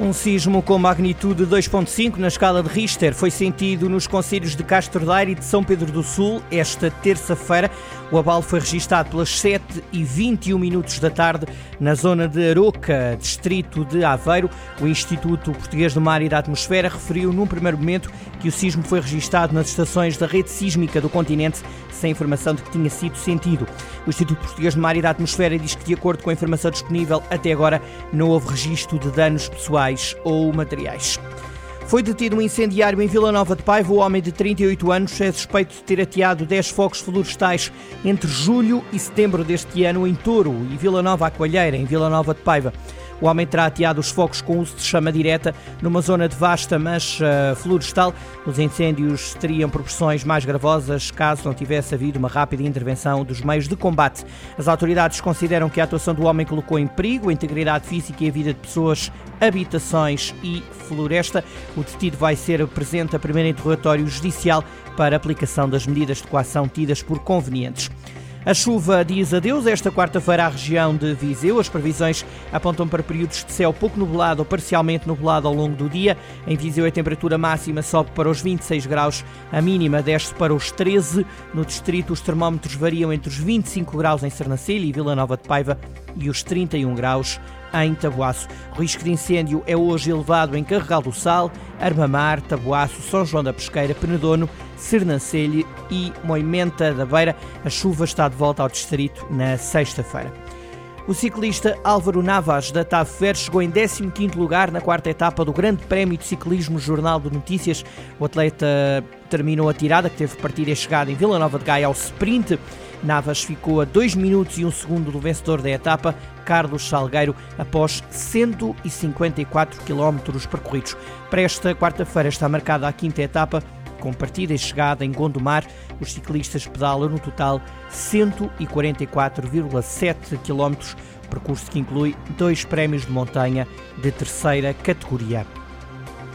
Um sismo com magnitude 2.5 na escala de Richter foi sentido nos concelhos de Castro Daire e de São Pedro do Sul esta terça-feira. O abalo foi registado pelas 7 e 21 minutos da tarde na zona de Aroca, distrito de Aveiro. O Instituto Português do Mar e da Atmosfera referiu num primeiro momento que o sismo foi registado nas estações da rede sísmica do continente sem informação de que tinha sido sentido. O Instituto Português do Mar e da Atmosfera diz que, de acordo com a informação disponível até agora, não houve registro de danos pessoais ou materiais. Foi detido um incendiário em Vila Nova de Paiva. O homem de 38 anos é suspeito de ter ateado 10 focos florestais entre julho e setembro deste ano em Touro e Vila Nova Coalheira, em Vila Nova de Paiva. O homem terá ateado os focos com uso de chama direta numa zona de vasta mancha florestal. Os incêndios teriam proporções mais gravosas caso não tivesse havido uma rápida intervenção dos meios de combate. As autoridades consideram que a atuação do homem colocou em perigo a integridade física e a vida de pessoas, habitações e floresta. O detido vai ser presente a primeiro interrogatório judicial para aplicação das medidas de coação tidas por convenientes. A chuva diz adeus esta quarta-feira à região de Viseu. As previsões apontam para períodos de céu pouco nublado ou parcialmente nublado ao longo do dia. Em Viseu, a temperatura máxima sobe para os 26 graus, a mínima desce para os 13. No distrito, os termómetros variam entre os 25 graus em Sernancelho e Vila Nova de Paiva e os 31 graus em Taboaço. O risco de incêndio é hoje elevado em Carregal do Sal, Armamar, Taboaço, São João da Pesqueira, Penedono, Sernancelho e Moimenta da Beira. A chuva está de volta ao distrito na sexta-feira. O ciclista Álvaro Navas, da TAV Fer, chegou em 15º lugar na quarta etapa do Grande Prémio de Ciclismo Jornal de Notícias. O atleta terminou a tirada, que teve partida e chegada em Vila Nova de Gaia ao sprint. Navas ficou a 2 minutos e 1 segundo do vencedor da etapa, Carlos Salgueiro, após 154 quilómetros percorridos. Para esta quarta-feira está marcada a quinta etapa, com partida e chegada em Gondomar, os ciclistas pedalam no total 144,7 km, percurso que inclui dois prémios de montanha de terceira categoria.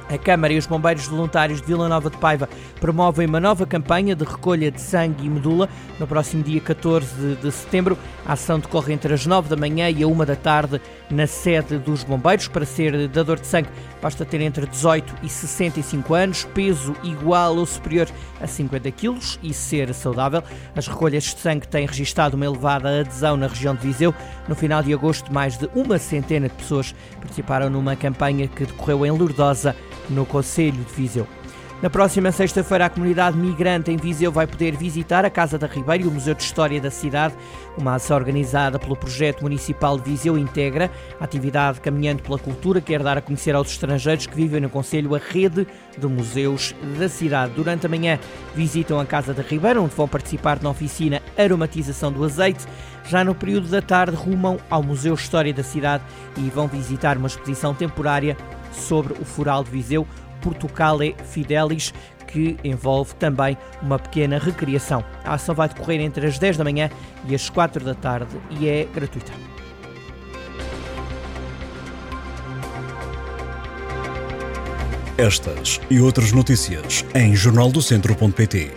A Câmara e os Bombeiros Voluntários de Vila Nova de Paiva promovem uma nova campanha de recolha de sangue e medula. No próximo dia 14 de setembro, a ação decorre entre as 9 da manhã e a 1 da tarde na sede dos Bombeiros. Para ser dador de sangue, basta ter entre 18 e 65 anos, peso igual ou superior a 50 kg e ser saudável. As recolhas de sangue têm registrado uma elevada adesão na região de Viseu. No final de agosto, mais de uma centena de pessoas participaram numa campanha que decorreu em Lourdosa no Conselho de Viseu. Na próxima sexta-feira, a comunidade migrante em Viseu vai poder visitar a Casa da Ribeira e o Museu de História da cidade. Uma ação organizada pelo Projeto Municipal de Viseu integra a atividade Caminhando pela Cultura, quer dar a conhecer aos estrangeiros que vivem no Conselho a rede de museus da cidade. Durante a manhã, visitam a Casa da Ribeira, onde vão participar na oficina Aromatização do Azeite. Já no período da tarde, rumam ao Museu História da cidade e vão visitar uma exposição temporária sobre o Fural de Viseu, Portucale Fidelis, que envolve também uma pequena recriação. A ação vai decorrer entre as 10 da manhã e as 4 da tarde e é gratuita. Estas e outras notícias em jornaldocentro.pt